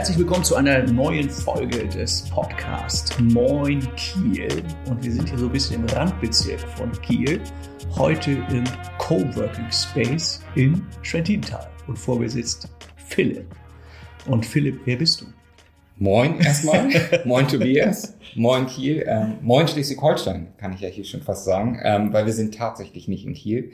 Herzlich willkommen zu einer neuen Folge des Podcasts Moin Kiel. Und wir sind hier so ein bisschen im Randbezirk von Kiel. Heute im Coworking Space in Schwentintal. Und vor mir sitzt Philipp. Und Philipp, wer bist du? Moin erstmal. moin Tobias. Moin Kiel. Ähm, moin Schleswig-Holstein, kann ich ja hier schon fast sagen, ähm, weil wir sind tatsächlich nicht in Kiel.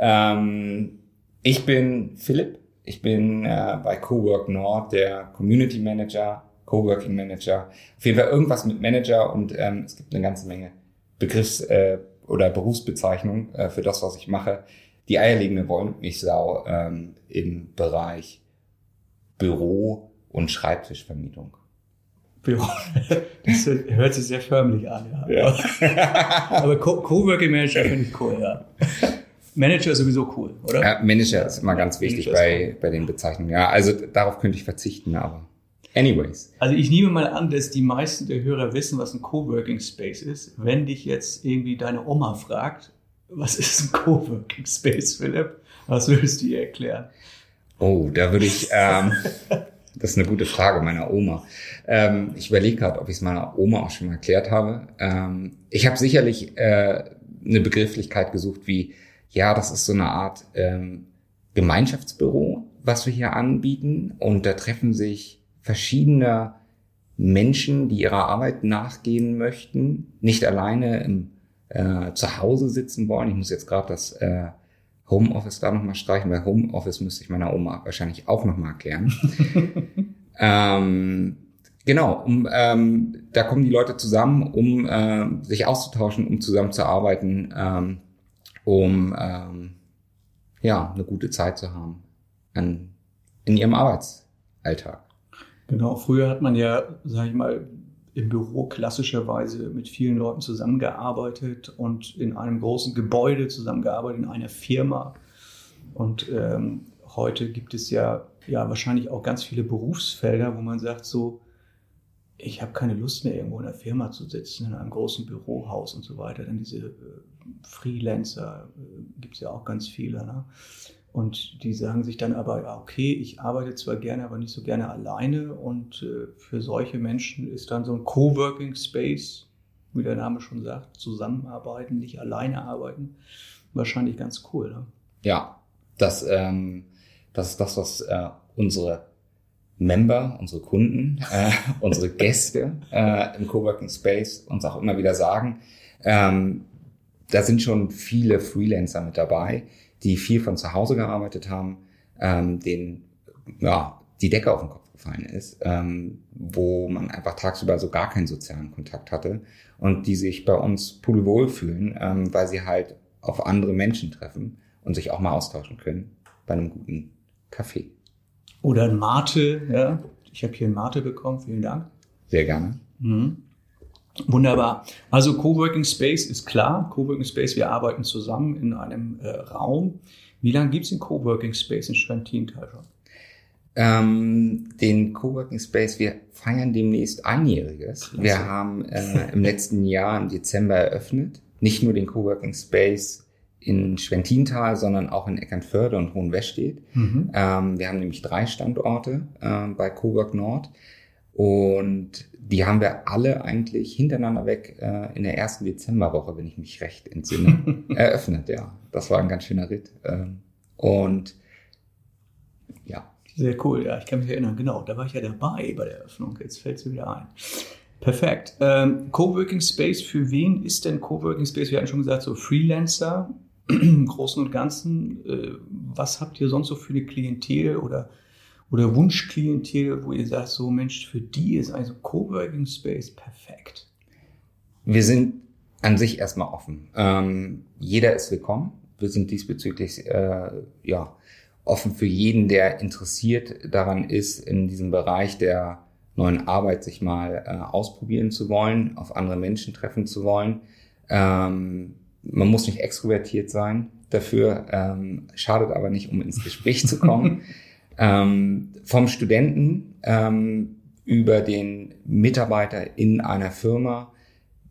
Ähm, ich bin Philipp. Ich bin äh, bei Cowork Nord der Community Manager, Coworking Manager. Auf jeden Fall irgendwas mit Manager und ähm, es gibt eine ganze Menge Begriffs- äh, oder Berufsbezeichnungen äh, für das, was ich mache. Die eierlegende Wollmilchsau ähm, im Bereich Büro- und Schreibtischvermietung. Das hört sich sehr förmlich an, ja. ja. Aber Coworking Manager finde ich cool, ja. Manager ist sowieso cool, oder? Ja, Manager ist immer ganz wichtig bei, bei den Bezeichnungen. Ja, also darauf könnte ich verzichten, aber anyways. Also ich nehme mal an, dass die meisten der Hörer wissen, was ein Coworking Space ist. Wenn dich jetzt irgendwie deine Oma fragt, was ist ein Coworking Space, Philipp? Was würdest du ihr erklären? Oh, da würde ich, ähm, das ist eine gute Frage meiner Oma. Ähm, ich überlege gerade, ob ich es meiner Oma auch schon mal erklärt habe. Ähm, ich habe sicherlich äh, eine Begrifflichkeit gesucht wie ja, das ist so eine Art ähm, Gemeinschaftsbüro, was wir hier anbieten. Und da treffen sich verschiedene Menschen, die ihrer Arbeit nachgehen möchten, nicht alleine im äh, zu Hause sitzen wollen. Ich muss jetzt gerade das äh, Homeoffice da nochmal streichen, weil Homeoffice müsste ich meiner Oma wahrscheinlich auch nochmal erklären. ähm, genau, um, ähm, da kommen die Leute zusammen, um äh, sich auszutauschen, um zusammenzuarbeiten. Ähm, um ähm, ja eine gute Zeit zu haben an, in ihrem Arbeitsalltag. Genau, früher hat man ja, sage ich mal, im Büro klassischerweise mit vielen Leuten zusammengearbeitet und in einem großen Gebäude zusammengearbeitet, in einer Firma. Und ähm, heute gibt es ja, ja wahrscheinlich auch ganz viele Berufsfelder, wo man sagt, so, ich habe keine Lust mehr, irgendwo in einer Firma zu sitzen, in einem großen Bürohaus und so weiter. Dann diese äh, Freelancer äh, gibt es ja auch ganz viele. Ne? Und die sagen sich dann aber, okay, ich arbeite zwar gerne, aber nicht so gerne alleine. Und äh, für solche Menschen ist dann so ein Coworking Space, wie der Name schon sagt, zusammenarbeiten, nicht alleine arbeiten, wahrscheinlich ganz cool. Ne? Ja, das, ähm, das ist das, was äh, unsere Member, unsere Kunden, äh, unsere Gäste äh, im Coworking Space uns auch immer wieder sagen. Ähm, da sind schon viele Freelancer mit dabei, die viel von zu Hause gearbeitet haben, ähm, denen ja, die Decke auf den Kopf gefallen ist, ähm, wo man einfach tagsüber so gar keinen sozialen Kontakt hatte und die sich bei uns pudelwohl fühlen, ähm, weil sie halt auf andere Menschen treffen und sich auch mal austauschen können bei einem guten Kaffee. Oder ein Mate, ja. Ich habe hier ein Mate bekommen, vielen Dank. Sehr gerne. Mhm. Wunderbar. Also Coworking Space ist klar. Coworking Space, wir arbeiten zusammen in einem äh, Raum. Wie lange gibt es den Coworking Space in Schwentintal schon? Ähm, den Coworking Space, wir feiern demnächst einjähriges. Klasse. Wir haben äh, im letzten Jahr im Dezember eröffnet. Nicht nur den Coworking Space in Schwentintal, sondern auch in Eckernförde und Hohenwestedt. Mhm. Ähm, wir haben nämlich drei Standorte äh, bei Cowork Nord und die haben wir alle eigentlich hintereinander weg äh, in der ersten Dezemberwoche, wenn ich mich recht entsinne, eröffnet. Ja, das war ein ganz schöner Ritt. Ähm, und ja. Sehr cool, ja, ich kann mich erinnern, genau, da war ich ja dabei bei der Eröffnung, jetzt fällt es mir wieder ein. Perfekt. Ähm, Coworking Space, für wen ist denn Coworking Space? Wir hatten schon gesagt, so Freelancer, im Großen und Ganzen, äh, was habt ihr sonst so für eine Klientel oder, oder Wunschklientel, wo ihr sagt, so Mensch, für die ist also Coworking Space perfekt? Wir sind an sich erstmal offen. Ähm, jeder ist willkommen. Wir sind diesbezüglich äh, ja offen für jeden, der interessiert daran ist, in diesem Bereich der neuen Arbeit sich mal äh, ausprobieren zu wollen, auf andere Menschen treffen zu wollen. Ähm, man muss nicht extrovertiert sein dafür, ähm, schadet aber nicht, um ins Gespräch zu kommen. ähm, vom Studenten ähm, über den Mitarbeiter in einer Firma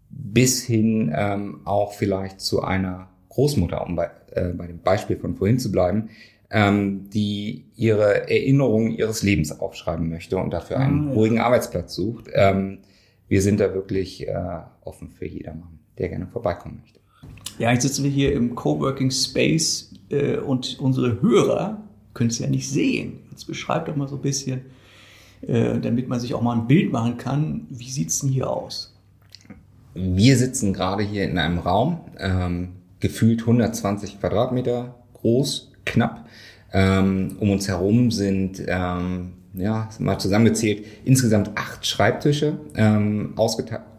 bis hin ähm, auch vielleicht zu einer Großmutter, um bei, äh, bei dem Beispiel von vorhin zu bleiben. ähm, die ihre Erinnerungen ihres Lebens aufschreiben möchte und dafür einen ah, ja. ruhigen Arbeitsplatz sucht. Ähm, wir sind da wirklich äh, offen für jedermann, der gerne vorbeikommen möchte. Ja, jetzt sitzen wir hier im Coworking Space äh, und unsere Hörer können es ja nicht sehen. Jetzt beschreibt doch mal so ein bisschen, äh, damit man sich auch mal ein Bild machen kann. Wie sieht's denn hier aus? Wir sitzen gerade hier in einem Raum, ähm, gefühlt 120 Quadratmeter groß, knapp. Ähm, um uns herum sind, ähm, ja, mal zusammengezählt, insgesamt acht Schreibtische, ähm,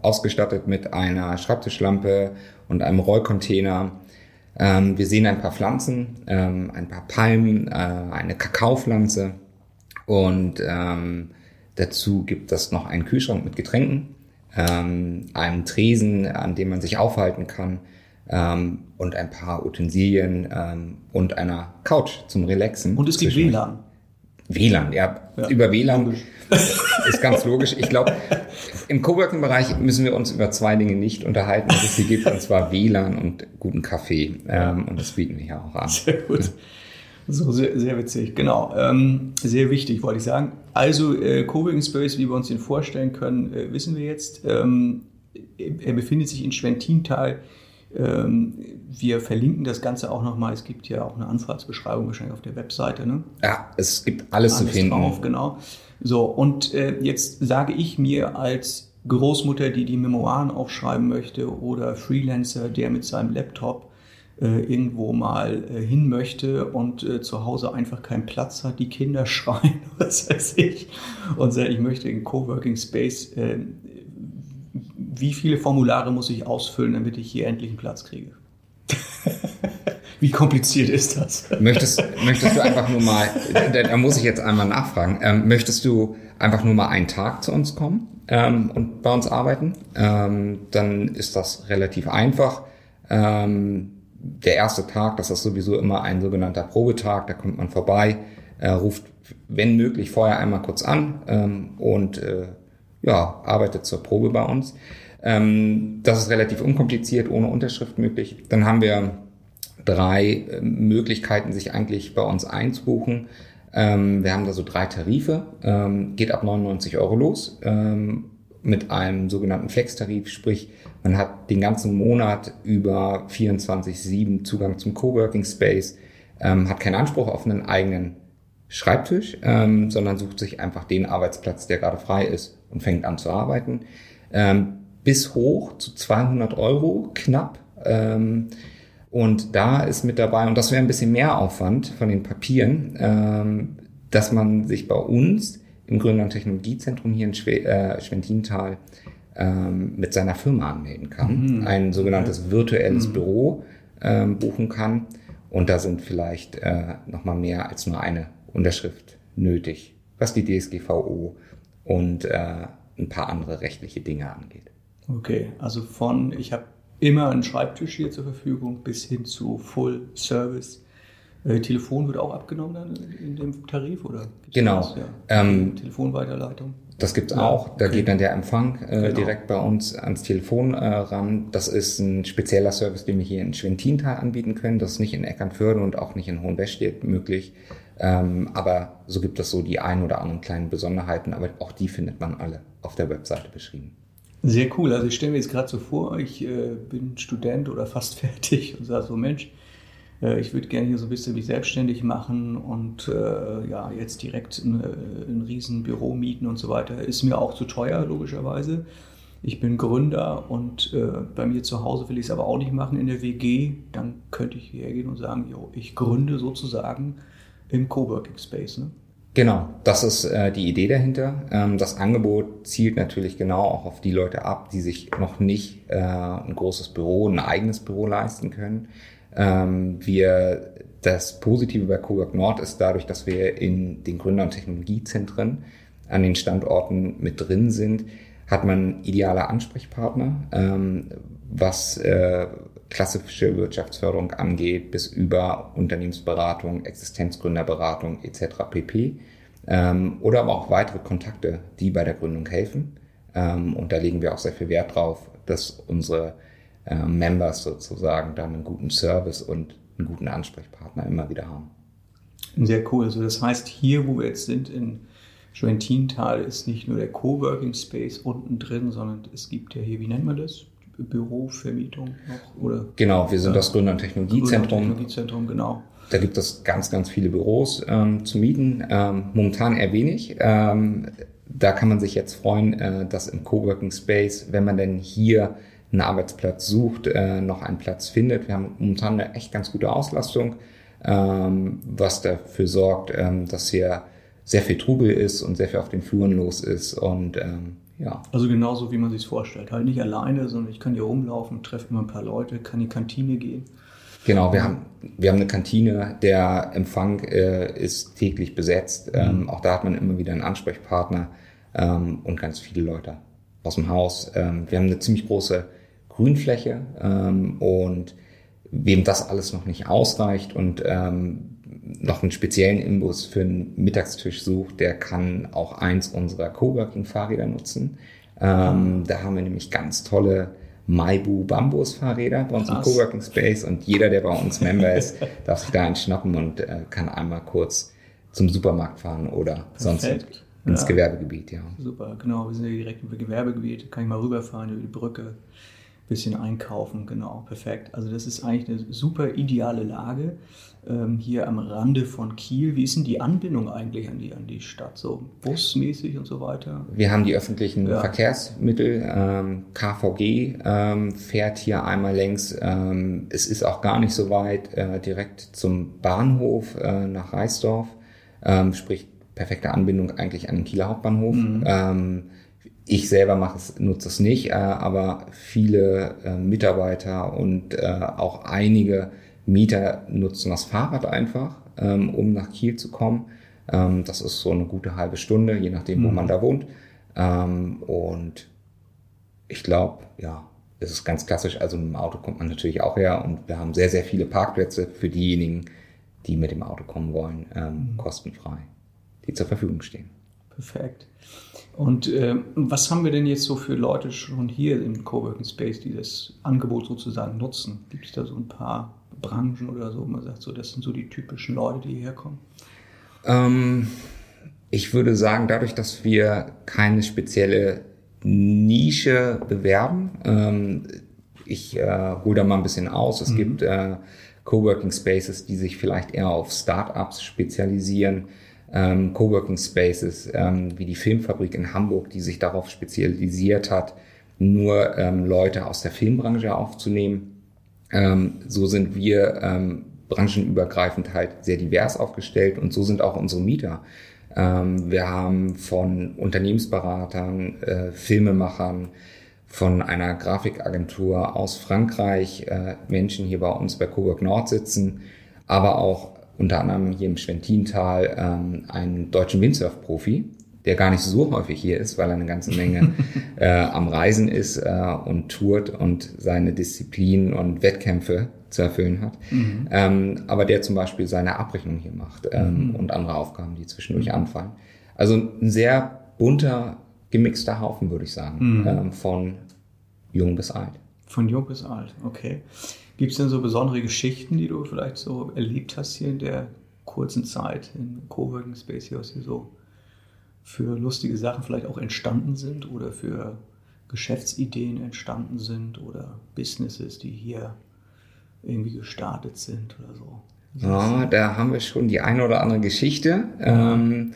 ausgestattet mit einer Schreibtischlampe und einem Rollcontainer. Ähm, wir sehen ein paar Pflanzen, ähm, ein paar Palmen, äh, eine Kakaopflanze und ähm, dazu gibt es noch einen Kühlschrank mit Getränken, einen Tresen, an dem man sich aufhalten kann und ein paar Utensilien und einer Couch zum Relaxen. Und es gibt WLAN. WLAN, ja, ja. über WLAN logisch. ist ganz logisch. Ich glaube, im Coworking-Bereich müssen wir uns über zwei Dinge nicht unterhalten, die es hier gibt, und zwar WLAN und guten Kaffee. Ähm, und das bieten wir hier auch an. Sehr gut. So, sehr, sehr witzig, genau. Ähm, sehr wichtig, wollte ich sagen. Also, äh, Coworking Space, wie wir uns den vorstellen können, äh, wissen wir jetzt. Ähm, er befindet sich in Schwentintal ähm, wir verlinken das Ganze auch nochmal. Es gibt ja auch eine Anfahrtsbeschreibung wahrscheinlich auf der Webseite. Ne? Ja, es gibt alles, alles zu finden. Drauf, genau. So, und äh, jetzt sage ich mir als Großmutter, die die Memoiren aufschreiben möchte oder Freelancer, der mit seinem Laptop äh, irgendwo mal äh, hin möchte und äh, zu Hause einfach keinen Platz hat, die Kinder schreien, was weiß ich, und sagt, ich möchte in Coworking Space äh, wie viele Formulare muss ich ausfüllen, damit ich hier endlich einen Platz kriege? Wie kompliziert ist das? Möchtest, möchtest du einfach nur mal, da muss ich jetzt einmal nachfragen, ähm, möchtest du einfach nur mal einen Tag zu uns kommen ähm, und bei uns arbeiten? Ähm, dann ist das relativ einfach. Ähm, der erste Tag, das ist sowieso immer ein sogenannter Probetag, da kommt man vorbei, äh, ruft, wenn möglich, vorher einmal kurz an ähm, und äh, ja, arbeitet zur Probe bei uns. Ähm, das ist relativ unkompliziert, ohne Unterschrift möglich. Dann haben wir drei äh, Möglichkeiten, sich eigentlich bei uns einzubuchen. Ähm, wir haben da so drei Tarife, ähm, geht ab 99 Euro los ähm, mit einem sogenannten Flex-Tarif, sprich man hat den ganzen Monat über 24-7 Zugang zum Coworking Space, ähm, hat keinen Anspruch auf einen eigenen Schreibtisch, ähm, sondern sucht sich einfach den Arbeitsplatz, der gerade frei ist und fängt an zu arbeiten. Ähm, bis hoch zu 200 Euro knapp. Und da ist mit dabei, und das wäre ein bisschen mehr Aufwand von den Papieren, ähm, dass man sich bei uns im und Technologiezentrum hier in Schwe äh, Schwentintal ähm, mit seiner Firma anmelden kann. Mhm. Ein sogenanntes virtuelles mhm. Büro ähm, buchen kann. Und da sind vielleicht äh, nochmal mehr als nur eine Unterschrift nötig, was die DSGVO und äh, ein paar andere rechtliche Dinge angeht. Okay, also von, ich habe immer einen Schreibtisch hier zur Verfügung bis hin zu Full Service. Äh, Telefon wird auch abgenommen dann in dem Tarif oder? Genau. Ja. Ähm, Telefonweiterleitung. Das gibt's ja, auch. Da geht dann der Empfang äh, genau. direkt bei uns ans Telefon äh, ran. Das ist ein spezieller Service, den wir hier in Schwentintal anbieten können. Das ist nicht in Eckernförde und auch nicht in Hohenwestedt möglich. Ähm, aber so gibt es so die ein oder anderen kleinen Besonderheiten, aber auch die findet man alle auf der Webseite beschrieben. Sehr cool. Also ich stelle mir jetzt gerade so vor, ich äh, bin Student oder fast fertig und sage so, Mensch, äh, ich würde gerne hier so ein bisschen mich selbstständig machen und äh, ja, jetzt direkt ein, äh, ein riesen Büro mieten und so weiter. Ist mir auch zu teuer, logischerweise. Ich bin Gründer und äh, bei mir zu Hause will ich es aber auch nicht machen in der WG. Dann könnte ich hergehen und sagen, jo, ich gründe sozusagen im Coworking Space. Ne? Genau, das ist äh, die Idee dahinter. Ähm, das Angebot zielt natürlich genau auch auf die Leute ab, die sich noch nicht äh, ein großes Büro, ein eigenes Büro leisten können. Ähm, wir, das Positive bei Cowork Nord ist dadurch, dass wir in den Gründer- und Technologiezentren an den Standorten mit drin sind, hat man ideale Ansprechpartner, ähm, was äh, klassische Wirtschaftsförderung angeht, bis über Unternehmensberatung, Existenzgründerberatung etc. pp. Ähm, oder aber auch weitere Kontakte, die bei der Gründung helfen. Ähm, und da legen wir auch sehr viel Wert drauf, dass unsere äh, Members sozusagen dann einen guten Service und einen guten Ansprechpartner immer wieder haben. Sehr cool. Also das heißt, hier, wo wir jetzt sind, in Schwentintal, ist nicht nur der Coworking Space unten drin, sondern es gibt ja hier, wie nennt man das? Bürovermietung noch? Oder? Genau, wir sind das Gründer- und Technologiezentrum. Technologiezentrum, genau. Da gibt es ganz, ganz viele Büros ähm, zu mieten. Ähm, momentan eher wenig. Ähm, da kann man sich jetzt freuen, äh, dass im Coworking Space, wenn man denn hier einen Arbeitsplatz sucht, äh, noch einen Platz findet. Wir haben momentan eine echt ganz gute Auslastung, ähm, was dafür sorgt, ähm, dass hier sehr viel Trubel ist und sehr viel auf den Fluren los ist und ähm, ja. Also genauso wie man sich vorstellt. Halt nicht alleine, sondern ich kann hier rumlaufen, treffe immer ein paar Leute, kann in die Kantine gehen. Genau, wir haben, wir haben eine Kantine, der Empfang äh, ist täglich besetzt. Mhm. Ähm, auch da hat man immer wieder einen Ansprechpartner ähm, und ganz viele Leute aus dem Haus. Ähm, wir haben eine ziemlich große Grünfläche ähm, und wem das alles noch nicht ausreicht und ähm, noch einen speziellen Imbus für einen Mittagstisch sucht, der kann auch eins unserer Coworking-Fahrräder nutzen. Ähm, da haben wir nämlich ganz tolle Maibu Bambus Fahrräder bei uns Krass. im Coworking Space und jeder, der bei uns Member ist, darf sich da einen schnappen und äh, kann einmal kurz zum Supermarkt fahren oder Perfekt. sonst ins ja. Gewerbegebiet, ja. Super, genau. Wir sind ja direkt im Gewerbegebiet, kann ich mal rüberfahren über die Brücke bisschen einkaufen, genau, perfekt. Also das ist eigentlich eine super ideale Lage ähm, hier am Rande von Kiel. Wie ist denn die Anbindung eigentlich an die, an die Stadt, so busmäßig und so weiter? Wir haben die öffentlichen ja. Verkehrsmittel. Ähm, KVG ähm, fährt hier einmal längs. Ähm, es ist auch gar nicht so weit äh, direkt zum Bahnhof äh, nach Reisdorf, ähm, sprich perfekte Anbindung eigentlich an den Kieler Hauptbahnhof. Mhm. Ähm, ich selber mache es, nutze es nicht, äh, aber viele äh, Mitarbeiter und äh, auch einige Mieter nutzen das Fahrrad einfach, ähm, um nach Kiel zu kommen. Ähm, das ist so eine gute halbe Stunde, je nachdem, wo mhm. man da wohnt. Ähm, und ich glaube, ja, es ist ganz klassisch. Also mit dem Auto kommt man natürlich auch her und wir haben sehr, sehr viele Parkplätze für diejenigen, die mit dem Auto kommen wollen, ähm, mhm. kostenfrei, die zur Verfügung stehen. Perfekt. Und äh, was haben wir denn jetzt so für Leute schon hier im Coworking Space, die das Angebot sozusagen nutzen? Gibt es da so ein paar Branchen oder so, man sagt, so, das sind so die typischen Leute, die hierher kommen? Ähm, ich würde sagen, dadurch, dass wir keine spezielle Nische bewerben, ähm, ich äh, hole da mal ein bisschen aus. Es mhm. gibt äh, Coworking Spaces, die sich vielleicht eher auf Startups spezialisieren ähm, Coworking Spaces ähm, wie die Filmfabrik in Hamburg, die sich darauf spezialisiert hat, nur ähm, Leute aus der Filmbranche aufzunehmen. Ähm, so sind wir ähm, branchenübergreifend halt sehr divers aufgestellt und so sind auch unsere Mieter. Ähm, wir haben von Unternehmensberatern, äh, Filmemachern, von einer Grafikagentur aus Frankreich äh, Menschen hier bei uns bei Cowork Nord sitzen, aber auch unter anderem hier im Schwentintal ähm, einen deutschen Windsurf-Profi, der gar nicht so häufig hier ist, weil er eine ganze Menge äh, am Reisen ist äh, und tourt und seine Disziplinen und Wettkämpfe zu erfüllen hat. Mhm. Ähm, aber der zum Beispiel seine Abrechnung hier macht ähm, mhm. und andere Aufgaben, die zwischendurch mhm. anfallen. Also ein sehr bunter, gemixter Haufen, würde ich sagen, mhm. ähm, von jung bis alt. Von jung bis alt, okay. Gibt es denn so besondere Geschichten, die du vielleicht so erlebt hast hier in der kurzen Zeit im Coworking Space hier, was hier so für lustige Sachen vielleicht auch entstanden sind oder für Geschäftsideen entstanden sind oder Businesses, die hier irgendwie gestartet sind oder so? Ja, da haben wir schon die eine oder andere Geschichte. Ja. Ähm,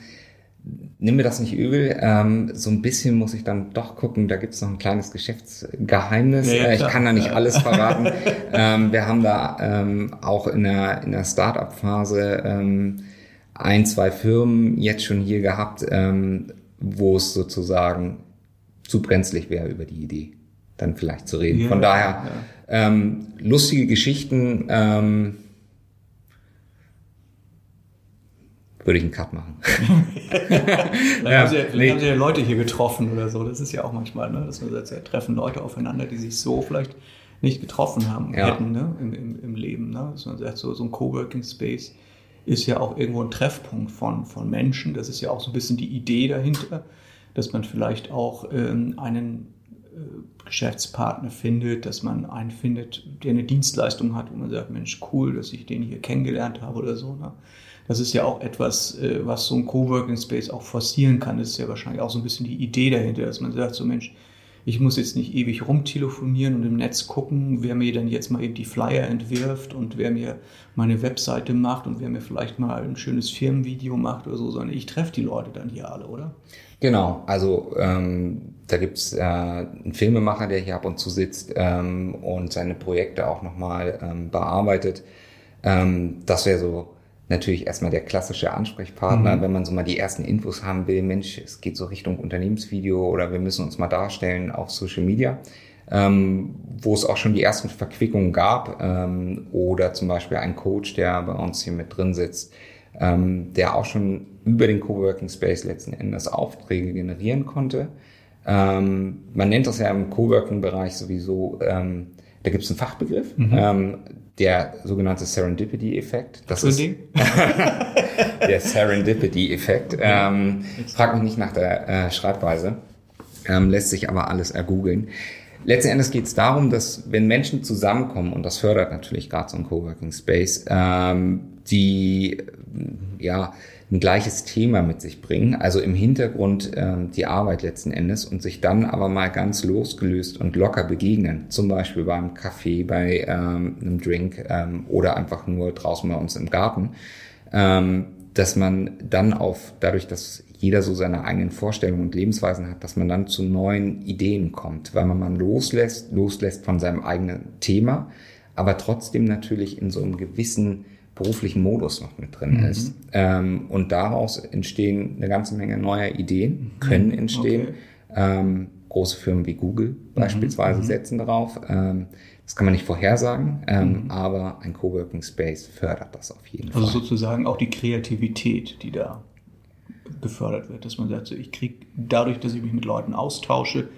nimm mir das nicht übel. Ähm, so ein bisschen muss ich dann doch gucken, da gibt's noch ein kleines Geschäftsgeheimnis. Ja, äh, ich kann da nicht ja. alles verraten. ähm, wir haben da ähm, auch in der, in der Start-up-Phase ähm, ein, zwei Firmen jetzt schon hier gehabt, ähm, wo es sozusagen zu brenzlig wäre, über die Idee dann vielleicht zu reden. Ja, Von daher ähm, lustige Geschichten. Ähm, würde ich einen Cut machen. vielleicht ja, haben, sie, vielleicht nee. haben sie ja Leute hier getroffen oder so. Das ist ja auch manchmal, ne? dass man sagt, ja, treffen Leute aufeinander, die sich so vielleicht nicht getroffen haben ja. hätten ne? Im, im, im Leben. Ne? Dass man sagt, so, so ein Coworking Space ist ja auch irgendwo ein Treffpunkt von, von Menschen. Das ist ja auch so ein bisschen die Idee dahinter, dass man vielleicht auch ähm, einen äh, Geschäftspartner findet, dass man einen findet, der eine Dienstleistung hat, wo man sagt, Mensch, cool, dass ich den hier kennengelernt habe oder so. Ne? das ist ja auch etwas, äh, was so ein Coworking Space auch forcieren kann. Das ist ja wahrscheinlich auch so ein bisschen die Idee dahinter, dass man sagt, so Mensch, ich muss jetzt nicht ewig rumtelefonieren und im Netz gucken, wer mir dann jetzt mal eben die Flyer entwirft und wer mir meine Webseite macht und wer mir vielleicht mal ein schönes Firmenvideo macht oder so, sondern ich treffe die Leute dann hier alle, oder? Genau, also ähm, da gibt's äh, einen Filmemacher, der hier ab und zu sitzt ähm, und seine Projekte auch nochmal ähm, bearbeitet. Ähm, das wäre so natürlich erstmal der klassische Ansprechpartner, mhm. wenn man so mal die ersten Infos haben will, Mensch, es geht so Richtung Unternehmensvideo oder wir müssen uns mal darstellen auf Social Media, ähm, wo es auch schon die ersten Verquickungen gab ähm, oder zum Beispiel ein Coach, der bei uns hier mit drin sitzt, ähm, der auch schon über den Coworking Space letzten Endes Aufträge generieren konnte. Ähm, man nennt das ja im Coworking-Bereich sowieso, ähm, da gibt es einen Fachbegriff. Mhm. Der sogenannte Serendipity-Effekt. Das ist der Serendipity-Effekt. Ähm, frag mich nicht nach der äh, Schreibweise, ähm, lässt sich aber alles ergoogeln. Letzten Endes geht es darum, dass wenn Menschen zusammenkommen, und das fördert natürlich gerade so ein Coworking Space, ähm, die ja ein gleiches Thema mit sich bringen, also im Hintergrund ähm, die Arbeit letzten Endes und sich dann aber mal ganz losgelöst und locker begegnen, zum Beispiel beim Kaffee, bei ähm, einem Drink ähm, oder einfach nur draußen bei uns im Garten, ähm, dass man dann auf, dadurch, dass jeder so seine eigenen Vorstellungen und Lebensweisen hat, dass man dann zu neuen Ideen kommt, weil man mal loslässt, loslässt von seinem eigenen Thema, aber trotzdem natürlich in so einem gewissen beruflichen Modus noch mit drin mhm. ist. Ähm, und daraus entstehen eine ganze Menge neuer Ideen, können mhm. entstehen. Okay. Ähm, große Firmen wie Google mhm. beispielsweise mhm. setzen darauf. Ähm, das kann man nicht vorhersagen, ähm, mhm. aber ein Coworking Space fördert das auf jeden also Fall. Also sozusagen auch die Kreativität, die da gefördert wird, dass man sagt, so, ich kriege dadurch, dass ich mich mit Leuten austausche,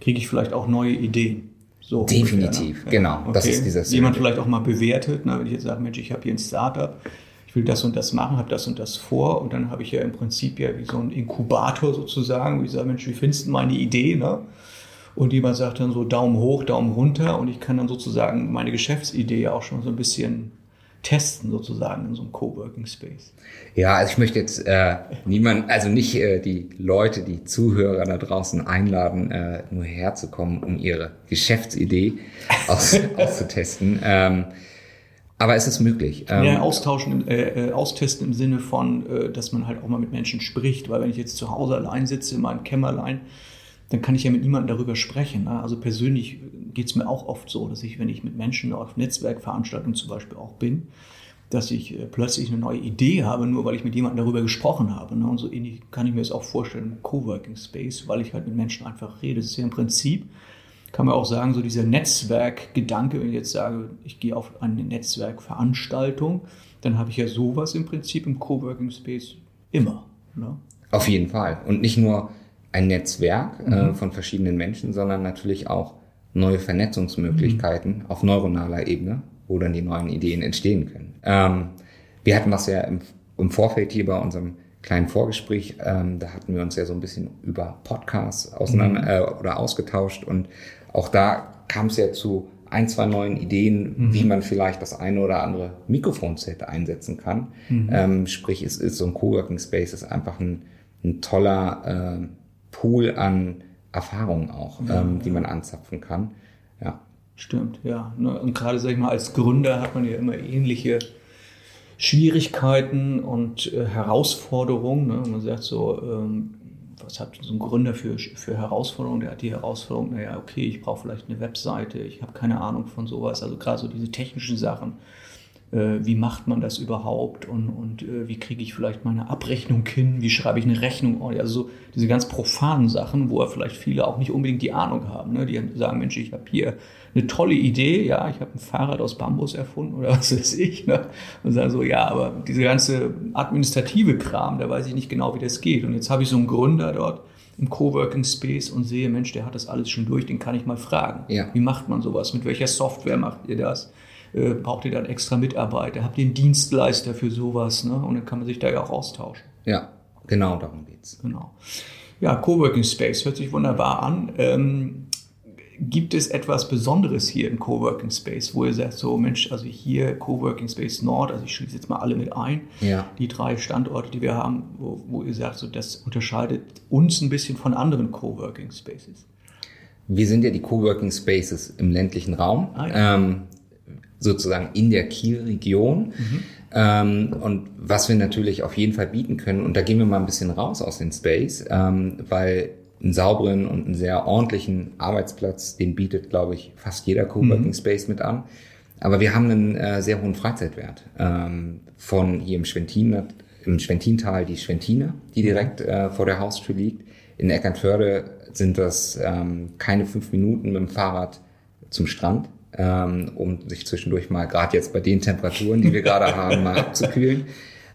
kriege ich vielleicht auch neue Ideen. So Definitiv, ungefähr, ne? genau. Okay. Das ist dieser Jemand vielleicht auch mal bewertet, ne? wenn ich jetzt sage, Mensch, ich habe hier ein Startup, ich will das und das machen, habe das und das vor und dann habe ich ja im Prinzip ja wie so ein Inkubator sozusagen, wo ich sage, Mensch, wie findest du meine Idee? Ne? Und jemand sagt dann so Daumen hoch, Daumen runter und ich kann dann sozusagen meine Geschäftsidee auch schon so ein bisschen testen sozusagen in so einem Coworking Space. Ja, also ich möchte jetzt äh, niemand, also nicht äh, die Leute, die Zuhörer da draußen einladen, äh, nur herzukommen, um ihre Geschäftsidee aus, auszutesten. Ähm, aber es ist möglich. Ähm, ja, austauschen, äh, äh, austesten im Sinne von, äh, dass man halt auch mal mit Menschen spricht, weil wenn ich jetzt zu Hause allein sitze in meinem Kämmerlein, dann kann ich ja mit niemandem darüber sprechen. Ne? Also persönlich geht es mir auch oft so, dass ich, wenn ich mit Menschen auf Netzwerkveranstaltungen zum Beispiel auch bin, dass ich äh, plötzlich eine neue Idee habe, nur weil ich mit jemandem darüber gesprochen habe. Ne? Und so ähnlich kann ich mir das auch vorstellen im Coworking Space, weil ich halt mit Menschen einfach rede. Das ist ja im Prinzip, kann man auch sagen, so dieser Netzwerkgedanke, wenn ich jetzt sage, ich gehe auf eine Netzwerkveranstaltung, dann habe ich ja sowas im Prinzip im Coworking Space immer. Ne? Auf jeden Fall. Und nicht nur ein Netzwerk äh, mhm. äh, von verschiedenen Menschen, sondern natürlich auch neue Vernetzungsmöglichkeiten mhm. auf neuronaler Ebene, wo dann die neuen Ideen entstehen können. Ähm, wir hatten das ja im, im, Vorfeld hier bei unserem kleinen Vorgespräch, ähm, da hatten wir uns ja so ein bisschen über Podcasts auseinander mhm. äh, oder ausgetauscht und auch da kam es ja zu ein, zwei neuen Ideen, mhm. wie man vielleicht das eine oder andere Mikrofonset einsetzen kann. Mhm. Ähm, sprich, es ist so ein Coworking Space, ist einfach ein, ein toller äh, Pool an Erfahrungen auch, ja, ähm, die man anzapfen kann. Ja. Stimmt, ja. Ne, und gerade, sag ich mal, als Gründer hat man ja immer ähnliche Schwierigkeiten und äh, Herausforderungen. Ne? Man sagt so, ähm, was hat so ein Gründer für, für Herausforderungen? Der hat die Herausforderung, naja, okay, ich brauche vielleicht eine Webseite, ich habe keine Ahnung von sowas. Also gerade so diese technischen Sachen wie macht man das überhaupt und, und äh, wie kriege ich vielleicht meine Abrechnung hin, wie schreibe ich eine Rechnung, also so diese ganz profanen Sachen, wo vielleicht viele auch nicht unbedingt die Ahnung haben. Ne? Die sagen, Mensch, ich habe hier eine tolle Idee, ja, ich habe ein Fahrrad aus Bambus erfunden oder was weiß ich. Ne? Und sagen so, ja, aber diese ganze administrative Kram, da weiß ich nicht genau, wie das geht. Und jetzt habe ich so einen Gründer dort im Coworking Space und sehe, Mensch, der hat das alles schon durch, den kann ich mal fragen. Ja. Wie macht man sowas? Mit welcher Software macht ihr das? Äh, braucht ihr dann extra Mitarbeiter? Habt ihr einen Dienstleister für sowas? Ne? Und dann kann man sich da ja auch austauschen. Ja, genau darum geht's. Genau. Ja, Coworking Space hört sich wunderbar an. Ähm, Gibt es etwas Besonderes hier im Coworking Space, wo ihr sagt, so Mensch, also hier Coworking Space Nord, also ich schließe jetzt mal alle mit ein, ja. die drei Standorte, die wir haben, wo, wo ihr sagt, so das unterscheidet uns ein bisschen von anderen Coworking Spaces? Wir sind ja die Coworking Spaces im ländlichen Raum, ah, ja. ähm, sozusagen in der Kielregion. Mhm. Ähm, und was wir natürlich auf jeden Fall bieten können, und da gehen wir mal ein bisschen raus aus dem Space, ähm, weil einen sauberen und einen sehr ordentlichen Arbeitsplatz, den bietet, glaube ich, fast jeder Coworking mhm. Space mit an. Aber wir haben einen äh, sehr hohen Freizeitwert. Ähm, von hier im Schwentin, im Schwentintal die Schwentine, die direkt äh, vor der Haustür liegt. In Eckernförde sind das ähm, keine fünf Minuten mit dem Fahrrad zum Strand, ähm, um sich zwischendurch mal, gerade jetzt bei den Temperaturen, die wir gerade haben, mal abzukühlen.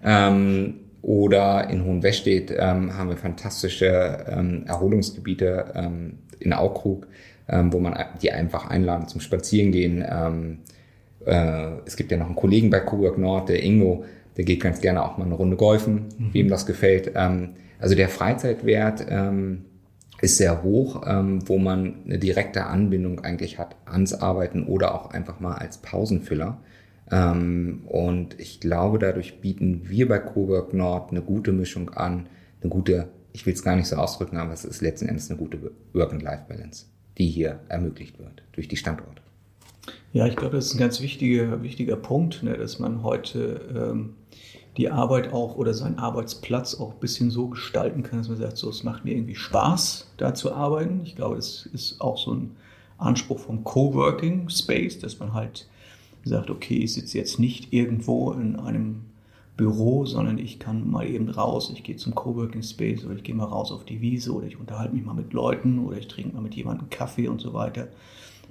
Ähm, oder in Hohenwestedt ähm, haben wir fantastische ähm, Erholungsgebiete ähm, in Aukrug, ähm, wo man die einfach einladen zum Spazierengehen. Ähm, äh, es gibt ja noch einen Kollegen bei Cowork Nord, der Ingo, der geht ganz gerne auch mal eine Runde golfen, mhm. wie ihm das gefällt. Ähm, also der Freizeitwert ähm, ist sehr hoch, ähm, wo man eine direkte Anbindung eigentlich hat ans Arbeiten oder auch einfach mal als Pausenfüller. Ähm, und ich glaube, dadurch bieten wir bei Cowork Nord eine gute Mischung an, eine gute, ich will es gar nicht so ausdrücken, aber es ist letzten Endes eine gute Work-and-Life-Balance, die hier ermöglicht wird durch die Standorte. Ja, ich glaube, das ist ein ganz wichtiger, wichtiger Punkt, ne, dass man heute ähm, die Arbeit auch oder seinen Arbeitsplatz auch ein bisschen so gestalten kann, dass man sagt, so, es macht mir irgendwie Spaß, da zu arbeiten. Ich glaube, das ist auch so ein Anspruch vom Coworking Space, dass man halt sagt, okay, ich sitze jetzt nicht irgendwo in einem Büro, sondern ich kann mal eben raus, ich gehe zum Coworking Space oder ich gehe mal raus auf die Wiese oder ich unterhalte mich mal mit Leuten oder ich trinke mal mit jemandem Kaffee und so weiter.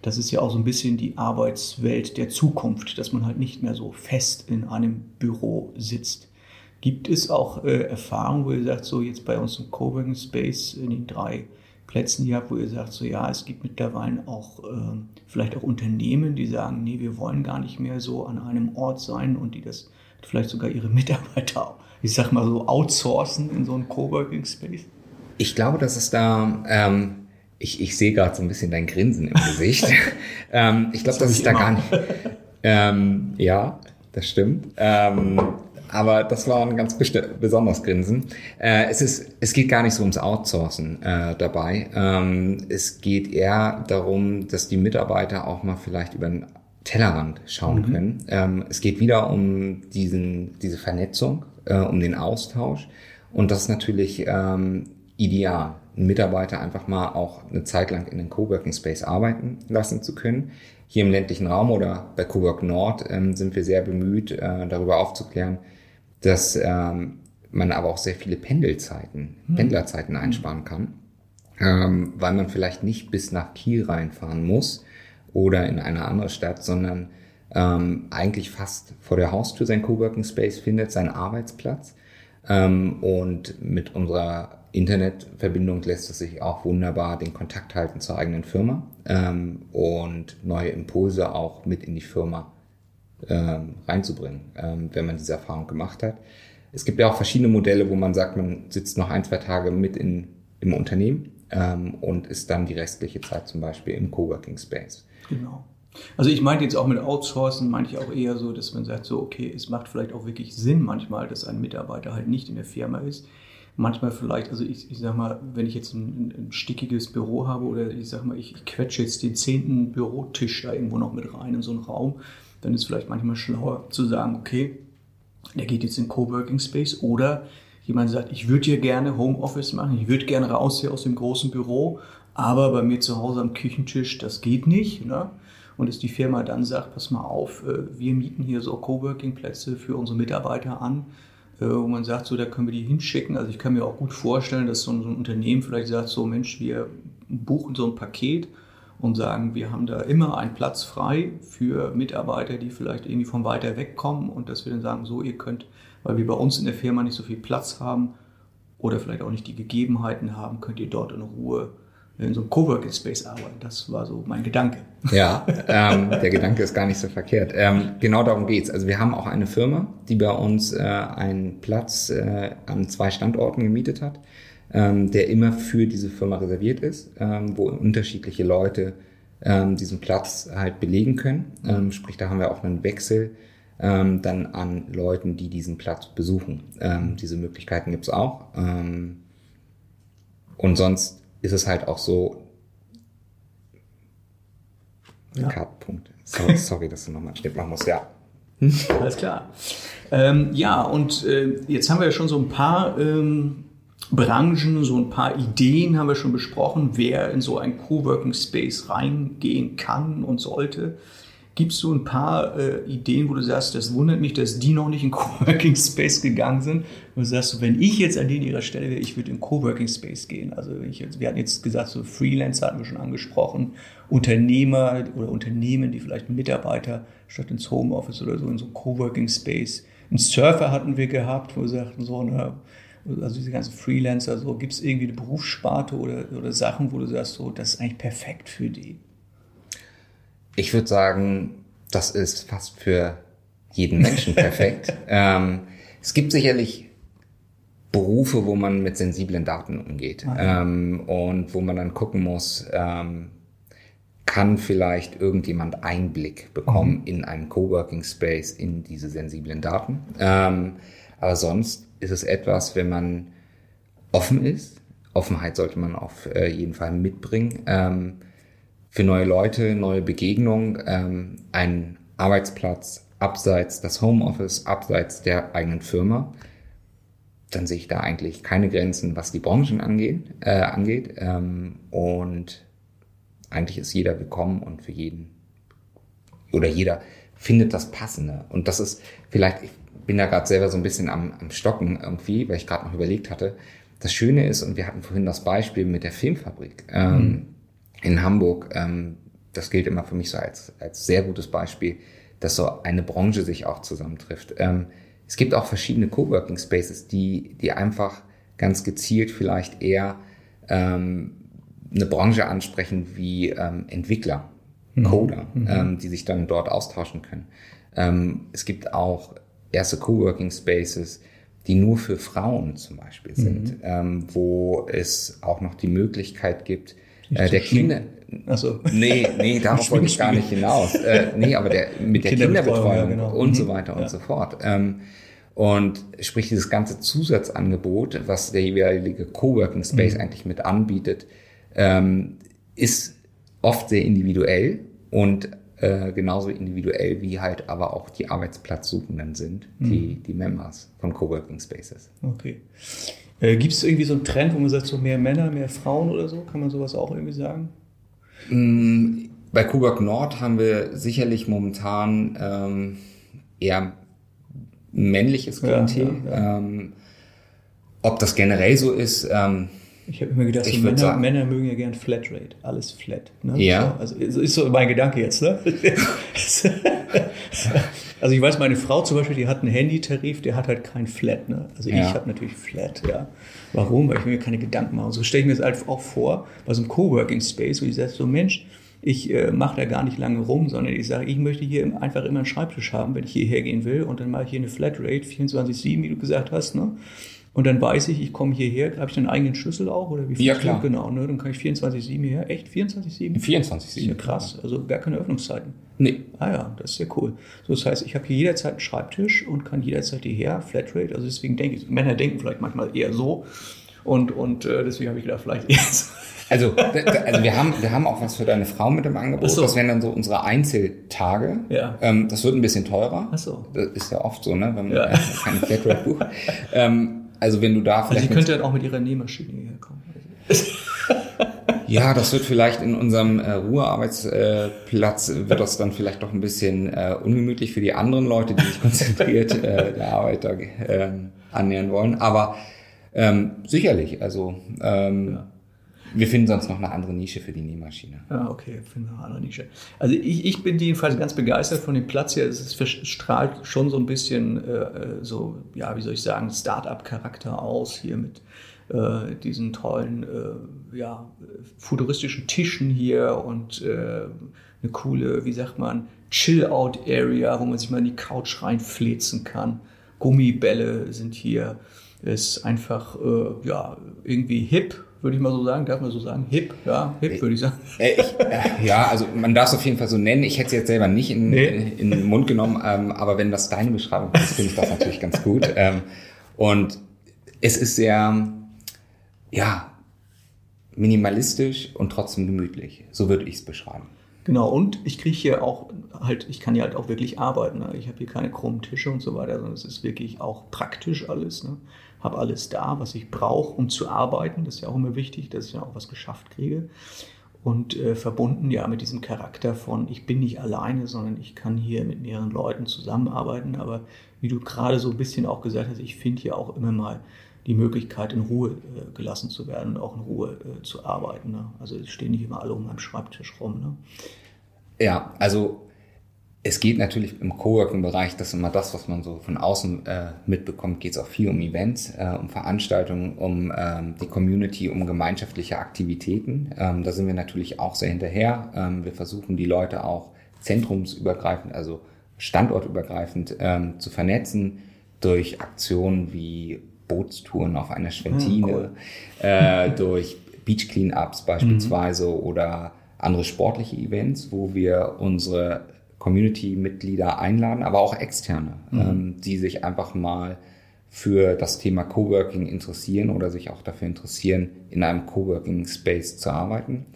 Das ist ja auch so ein bisschen die Arbeitswelt der Zukunft, dass man halt nicht mehr so fest in einem Büro sitzt. Gibt es auch äh, Erfahrungen, wo ihr sagt, so jetzt bei uns im Coworking Space in den drei Plätzen hier habt, wo ihr sagt, so ja, es gibt mittlerweile auch äh, vielleicht auch Unternehmen, die sagen, nee, wir wollen gar nicht mehr so an einem Ort sein und die das vielleicht sogar ihre Mitarbeiter, ich sag mal so, outsourcen in so einen Coworking Space? Ich glaube, dass es da, ähm, ich, ich sehe gerade so ein bisschen dein Grinsen im Gesicht. ähm, ich glaube, das, ist da gar nicht. Ähm, ja, das stimmt. Ähm, aber das war ein ganz besonders Grinsen. Äh, es ist, es geht gar nicht so ums Outsourcen äh, dabei. Ähm, es geht eher darum, dass die Mitarbeiter auch mal vielleicht über den Tellerrand schauen mhm. können. Ähm, es geht wieder um diesen, diese Vernetzung, äh, um den Austausch. Und das ist natürlich ähm, ideal, einen Mitarbeiter einfach mal auch eine Zeit lang in den Coworking Space arbeiten lassen zu können. Hier im ländlichen Raum oder bei Cowork Nord ähm, sind wir sehr bemüht, äh, darüber aufzuklären, dass ähm, man aber auch sehr viele Pendelzeiten, hm. Pendlerzeiten einsparen kann, ähm, weil man vielleicht nicht bis nach Kiel reinfahren muss oder in eine andere Stadt, sondern ähm, eigentlich fast vor der Haustür sein Coworking Space findet, seinen Arbeitsplatz. Ähm, und mit unserer Internetverbindung lässt es sich auch wunderbar den Kontakt halten zur eigenen Firma ähm, und neue Impulse auch mit in die Firma ähm, reinzubringen, ähm, wenn man diese Erfahrung gemacht hat. Es gibt ja auch verschiedene Modelle, wo man sagt, man sitzt noch ein, zwei Tage mit in, im Unternehmen ähm, und ist dann die restliche Zeit zum Beispiel im Coworking Space. Genau. Also ich meinte jetzt auch mit Outsourcen, meinte ich auch eher so, dass man sagt, so, okay, es macht vielleicht auch wirklich Sinn manchmal, dass ein Mitarbeiter halt nicht in der Firma ist. Manchmal vielleicht, also ich, ich sag mal, wenn ich jetzt ein, ein stickiges Büro habe oder ich sag mal, ich, ich quetsche jetzt den zehnten Bürotisch da irgendwo noch mit rein in so einen Raum, dann ist vielleicht manchmal schlauer zu sagen, okay, der geht jetzt in Coworking Space oder jemand sagt, ich würde hier gerne Homeoffice machen, ich würde gerne raus hier aus dem großen Büro, aber bei mir zu Hause am Küchentisch, das geht nicht. Ne? Und dass die Firma dann sagt, pass mal auf, äh, wir mieten hier so Coworking-Plätze für unsere Mitarbeiter an, wo man sagt, so, da können wir die hinschicken. Also ich kann mir auch gut vorstellen, dass so ein Unternehmen vielleicht sagt, so Mensch, wir buchen so ein Paket und sagen, wir haben da immer einen Platz frei für Mitarbeiter, die vielleicht irgendwie von weiter weg kommen und dass wir dann sagen, so ihr könnt, weil wir bei uns in der Firma nicht so viel Platz haben oder vielleicht auch nicht die Gegebenheiten haben, könnt ihr dort in Ruhe in so einem Coworking Space arbeiten. Das war so mein Gedanke. Ja, ähm, der Gedanke ist gar nicht so verkehrt. Ähm, genau darum geht's. Also wir haben auch eine Firma, die bei uns äh, einen Platz äh, an zwei Standorten gemietet hat ähm, der immer für diese Firma reserviert ist, ähm, wo unterschiedliche Leute ähm, diesen Platz halt belegen können. Ähm, sprich, da haben wir auch einen Wechsel ähm, dann an Leuten, die diesen Platz besuchen. Ähm, diese Möglichkeiten gibt's auch. Ähm, und sonst ist es halt auch so, ja. Kartpunkt. Sorry, sorry, dass du nochmal einen Schnitt machen musst. Ja. Alles klar. Ähm, ja, und äh, jetzt haben wir ja schon so ein paar ähm, Branchen, so ein paar Ideen haben wir schon besprochen, wer in so ein Coworking Space reingehen kann und sollte. Gibt es so ein paar äh, Ideen, wo du sagst, das wundert mich, dass die noch nicht in Coworking Space gegangen sind? Und du sagst, wenn ich jetzt an denen ihrer Stelle wäre, ich würde in Coworking Space gehen. Also ich, wir hatten jetzt gesagt, so Freelancer hatten wir schon angesprochen, Unternehmer oder Unternehmen, die vielleicht Mitarbeiter statt ins Homeoffice oder so in so Coworking Space. Einen Surfer hatten wir gehabt, wo wir sagten, so, ne, also diese ganzen Freelancer, so gibt es irgendwie eine Berufssparte oder, oder Sachen, wo du sagst, so, das ist eigentlich perfekt für die. Ich würde sagen, das ist fast für jeden Menschen perfekt. ähm, es gibt sicherlich Berufe, wo man mit sensiblen Daten umgeht ah, ja. ähm, und wo man dann gucken muss, ähm, kann vielleicht irgendjemand Einblick bekommen mhm. in einen Coworking Space, in diese sensiblen Daten. Ähm, aber sonst ist es etwas, wenn man offen ist. Offenheit sollte man auf äh, jeden Fall mitbringen. Für neue Leute, neue Begegnungen, ähm, ein Arbeitsplatz abseits des Homeoffice, abseits der eigenen Firma, dann sehe ich da eigentlich keine Grenzen, was die Branchen angeht. Äh, angeht. Ähm, und eigentlich ist jeder willkommen und für jeden oder jeder findet das Passende. Und das ist vielleicht, ich bin da gerade selber so ein bisschen am, am Stocken irgendwie, weil ich gerade noch überlegt hatte. Das Schöne ist, und wir hatten vorhin das Beispiel mit der Filmfabrik. Ähm, mhm in Hamburg, ähm, das gilt immer für mich so als, als sehr gutes Beispiel, dass so eine Branche sich auch zusammentrifft. Ähm, es gibt auch verschiedene Coworking Spaces, die, die einfach ganz gezielt vielleicht eher ähm, eine Branche ansprechen wie ähm, Entwickler, mhm. Coder, mhm. Ähm, die sich dann dort austauschen können. Ähm, es gibt auch erste Coworking Spaces, die nur für Frauen zum Beispiel sind, mhm. ähm, wo es auch noch die Möglichkeit gibt, äh, der Kinder. Achso. Nee, nee, darauf wollte ich gar nicht hinaus. Äh, nee, aber der, mit der Kinderbetreuung ja, genau. und mhm. so weiter und ja. so fort. Ähm, und sprich, dieses ganze Zusatzangebot, was der jeweilige Coworking Space mhm. eigentlich mit anbietet, ähm, ist oft sehr individuell und äh, genauso individuell wie halt aber auch die Arbeitsplatzsuchenden sind, mhm. die, die Members von Coworking Spaces. Okay. Äh, Gibt es irgendwie so einen Trend, wo man sagt, so mehr Männer, mehr Frauen oder so? Kann man sowas auch irgendwie sagen? Mm, bei Coburg Nord haben wir sicherlich momentan ähm, eher männliches Klientel. Ja, ja, ja. Ähm, ob das generell so ist, ähm, ich habe immer gedacht, so Männer, sagen, Männer, mögen ja gern Flatrate, alles flat. Ne? Ja. So, also ist so mein Gedanke jetzt. Ne? also ich weiß, meine Frau zum Beispiel, die hat einen Handytarif, der hat halt kein Flat. Ne? Also ja. ich habe natürlich Flat. Ja. Warum? Weil ich mir keine Gedanken mache. So stelle ich mir das halt auch vor, bei so einem Coworking Space, wo ich sage, so Mensch, ich äh, mache da gar nicht lange rum, sondern ich sage, ich möchte hier einfach immer einen Schreibtisch haben, wenn ich hierher gehen will. Und dann mache ich hier eine Flatrate, 24-7, wie du gesagt hast. Ne? Und dann weiß ich, ich komme hierher, habe ich einen eigenen Schlüssel auch oder wie viel? Ja, klar. Genau, ne? dann kann ich 24-7 hierher. Echt? 24-7? 24-7. Ja, krass. Also gar keine Öffnungszeiten. Nee. Ah ja, das ist ja cool. So, das heißt, ich habe hier jederzeit einen Schreibtisch und kann jederzeit hierher, Flatrate. Also deswegen denke ich, Männer denken vielleicht manchmal eher so. Und, und äh, deswegen habe ich gedacht, vielleicht eher so. Also, also wir, haben, wir haben auch was für deine Frau mit dem Angebot. So. Das wären dann so unsere Einzeltage. Ja. Ähm, das wird ein bisschen teurer. Ach so. Das ist ja oft so, ne? wenn man ja. keine Flatrate bucht. Ähm, also wenn du da vielleicht. Also sie könnte dann auch mit ihrer Nähmaschine hierher kommen. ja, das wird vielleicht in unserem äh, Ruhearbeitsplatz, äh, wird das dann vielleicht doch ein bisschen äh, ungemütlich für die anderen Leute, die sich konzentriert äh, der Arbeit da äh, annähern wollen. Aber ähm, sicherlich, also ähm, ja. Wir finden sonst noch eine andere Nische für die Nähmaschine. Ja, okay, finden eine andere Nische. Also ich, ich bin jedenfalls ganz begeistert von dem Platz hier. Es strahlt schon so ein bisschen äh, so, ja, wie soll ich sagen, Start-up-Charakter aus hier mit äh, diesen tollen, äh, ja, futuristischen Tischen hier und äh, eine coole, wie sagt man, Chill-Out-Area, wo man sich mal in die Couch reinflezen kann. Gummibälle sind hier. Ist einfach, äh, ja, irgendwie hip würde ich mal so sagen. Darf man so sagen? Hip, ja, hip, würde ich sagen. Ich, äh, ja, also man darf es auf jeden Fall so nennen. Ich hätte es jetzt selber nicht in, nee. in, in, den Mund genommen, ähm, aber wenn das deine Beschreibung ist, finde ich das natürlich ganz gut. Ähm, und es ist sehr, ja, minimalistisch und trotzdem gemütlich. So würde ich es beschreiben. Genau, und ich kriege hier auch halt, ich kann hier halt auch wirklich arbeiten. Ne? Ich habe hier keine krummen Tische und so weiter, sondern es ist wirklich auch praktisch alles. Ne? Habe alles da, was ich brauche, um zu arbeiten. Das ist ja auch immer wichtig, dass ich ja auch was geschafft kriege. Und äh, verbunden ja mit diesem Charakter von, ich bin nicht alleine, sondern ich kann hier mit mehreren Leuten zusammenarbeiten. Aber wie du gerade so ein bisschen auch gesagt hast, ich finde hier auch immer mal die Möglichkeit, in Ruhe äh, gelassen zu werden und auch in Ruhe äh, zu arbeiten. Ne? Also es stehen nicht immer alle um meinem Schreibtisch rum. Ne? Ja, also es geht natürlich im Coworking-Bereich, das ist immer das, was man so von außen äh, mitbekommt, geht es auch viel um Events, äh, um Veranstaltungen, um ähm, die Community, um gemeinschaftliche Aktivitäten. Ähm, da sind wir natürlich auch sehr hinterher. Ähm, wir versuchen die Leute auch zentrumsübergreifend, also standortübergreifend ähm, zu vernetzen durch Aktionen wie Bootstouren auf einer Schwentine, ja, cool. äh, durch Beach Cleanups beispielsweise mhm. oder andere sportliche Events, wo wir unsere Community-Mitglieder einladen, aber auch externe, mhm. ähm, die sich einfach mal für das Thema Coworking interessieren oder sich auch dafür interessieren, in einem Coworking Space zu arbeiten,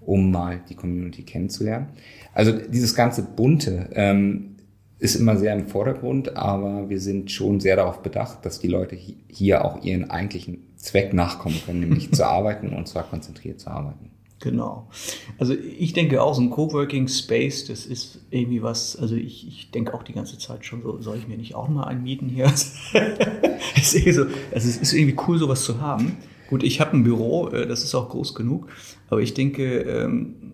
um mal die Community kennenzulernen. Also dieses ganze bunte ähm, ist immer sehr im Vordergrund, aber wir sind schon sehr darauf bedacht, dass die Leute hier auch ihren eigentlichen Zweck nachkommen können, nämlich zu arbeiten und zwar konzentriert zu arbeiten. Genau. Also ich denke auch, so ein Coworking Space, das ist irgendwie was, also ich, ich denke auch die ganze Zeit schon so, soll ich mir nicht auch mal einen mieten hier? es, ist so, also es ist irgendwie cool, sowas zu haben. Gut, ich habe ein Büro, äh, das ist auch groß genug, aber ich denke, ähm,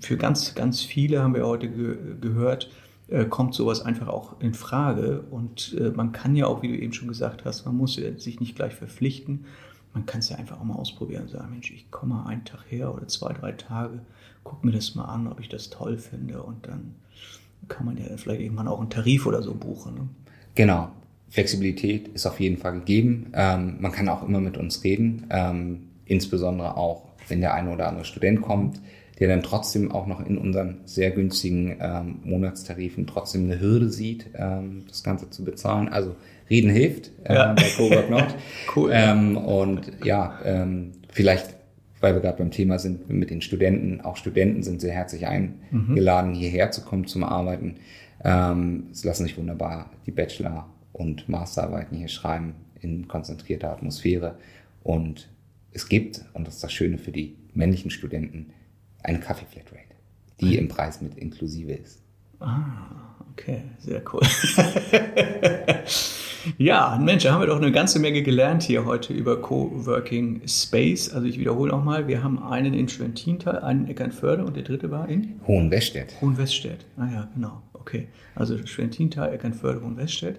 für ganz, ganz viele haben wir heute ge gehört, äh, kommt sowas einfach auch in Frage. Und äh, man kann ja auch, wie du eben schon gesagt hast, man muss sich nicht gleich verpflichten man kann es ja einfach auch mal ausprobieren und sagen, Mensch, ich komme mal einen Tag her oder zwei, drei Tage, guck mir das mal an, ob ich das toll finde und dann kann man ja vielleicht irgendwann auch einen Tarif oder so buchen. Ne? Genau. Flexibilität ist auf jeden Fall gegeben. Ähm, man kann auch immer mit uns reden, ähm, insbesondere auch, wenn der eine oder andere Student kommt, der dann trotzdem auch noch in unseren sehr günstigen ähm, Monatstarifen trotzdem eine Hürde sieht, ähm, das Ganze zu bezahlen. Also Reden hilft äh, ja. bei Cowork Not. cool. Ähm, und ja, ähm, vielleicht, weil wir gerade beim Thema sind, mit den Studenten, auch Studenten sind sehr herzlich eingeladen, mhm. hierher zu kommen zum Arbeiten. Ähm, es lassen sich wunderbar die Bachelor- und Masterarbeiten hier schreiben in konzentrierter Atmosphäre. Und es gibt, und das ist das Schöne für die männlichen Studenten, eine Kaffee-Flatrate, die im Preis mit inklusive ist. Ah, okay, sehr cool. Ja, Mensch, da haben wir doch eine ganze Menge gelernt hier heute über Coworking Space. Also ich wiederhole nochmal, wir haben einen in Schwentintal, einen in Eckernförde und der dritte war in? Hohenweststedt. Hohenweststedt, ah ja, genau, okay. Also Schwentintal, Eckernförde, Hohenweststedt.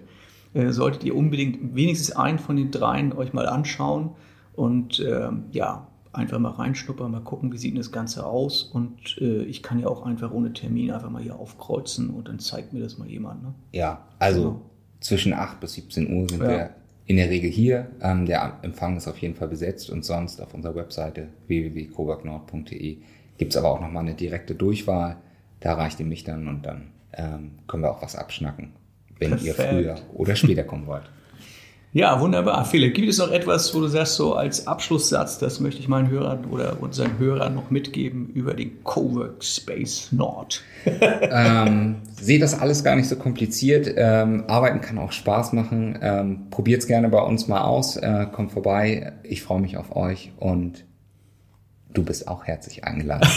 Äh, solltet ihr unbedingt wenigstens einen von den dreien euch mal anschauen und äh, ja, einfach mal reinschnuppern, mal gucken, wie sieht das Ganze aus. Und äh, ich kann ja auch einfach ohne Termin einfach mal hier aufkreuzen und dann zeigt mir das mal jemand. Ne? Ja, also genau zwischen 8 bis 17 Uhr sind ja. wir in der Regel hier. Ähm, der Empfang ist auf jeden Fall besetzt und sonst auf unserer Webseite www.coworknord.de gibt es aber auch nochmal eine direkte Durchwahl. Da erreicht ihr mich dann und dann ähm, können wir auch was abschnacken, wenn Perfekt. ihr früher oder später kommen wollt. Ja, wunderbar. Philipp, gibt es noch etwas, wo du sagst, so als Abschlusssatz, das möchte ich meinen Hörern oder unseren Hörern noch mitgeben über den Cowork Space Nord? ähm, sehe das alles gar nicht so kompliziert. Ähm, Arbeiten kann auch Spaß machen. Ähm, Probiert es gerne bei uns mal aus. Äh, kommt vorbei. Ich freue mich auf euch und du bist auch herzlich eingeladen,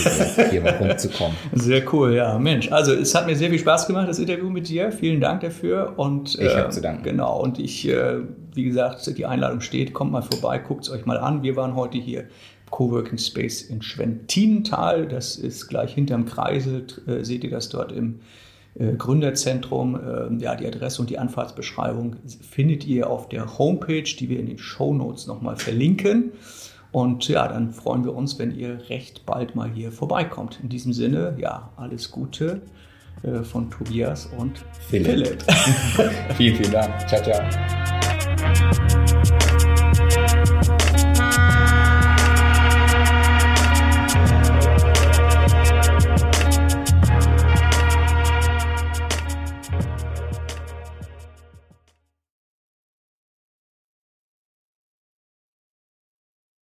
hier mal rumzukommen. Sehr cool, ja, Mensch. Also es hat mir sehr viel Spaß gemacht, das Interview mit dir. Vielen Dank dafür. Und, ich habe äh, zu danken. Genau, und ich, äh, wie gesagt, die Einladung steht, kommt mal vorbei, guckt es euch mal an. Wir waren heute hier Coworking Space in Schwentinental. Das ist gleich hinterm Kreisel. Äh, seht ihr das dort im äh, Gründerzentrum? Äh, ja, die Adresse und die Anfahrtsbeschreibung findet ihr auf der Homepage, die wir in den Show Notes nochmal verlinken. Und ja, dann freuen wir uns, wenn ihr recht bald mal hier vorbeikommt. In diesem Sinne, ja, alles Gute äh, von Tobias und Philipp. Philipp. vielen, vielen Dank. Ciao, ciao.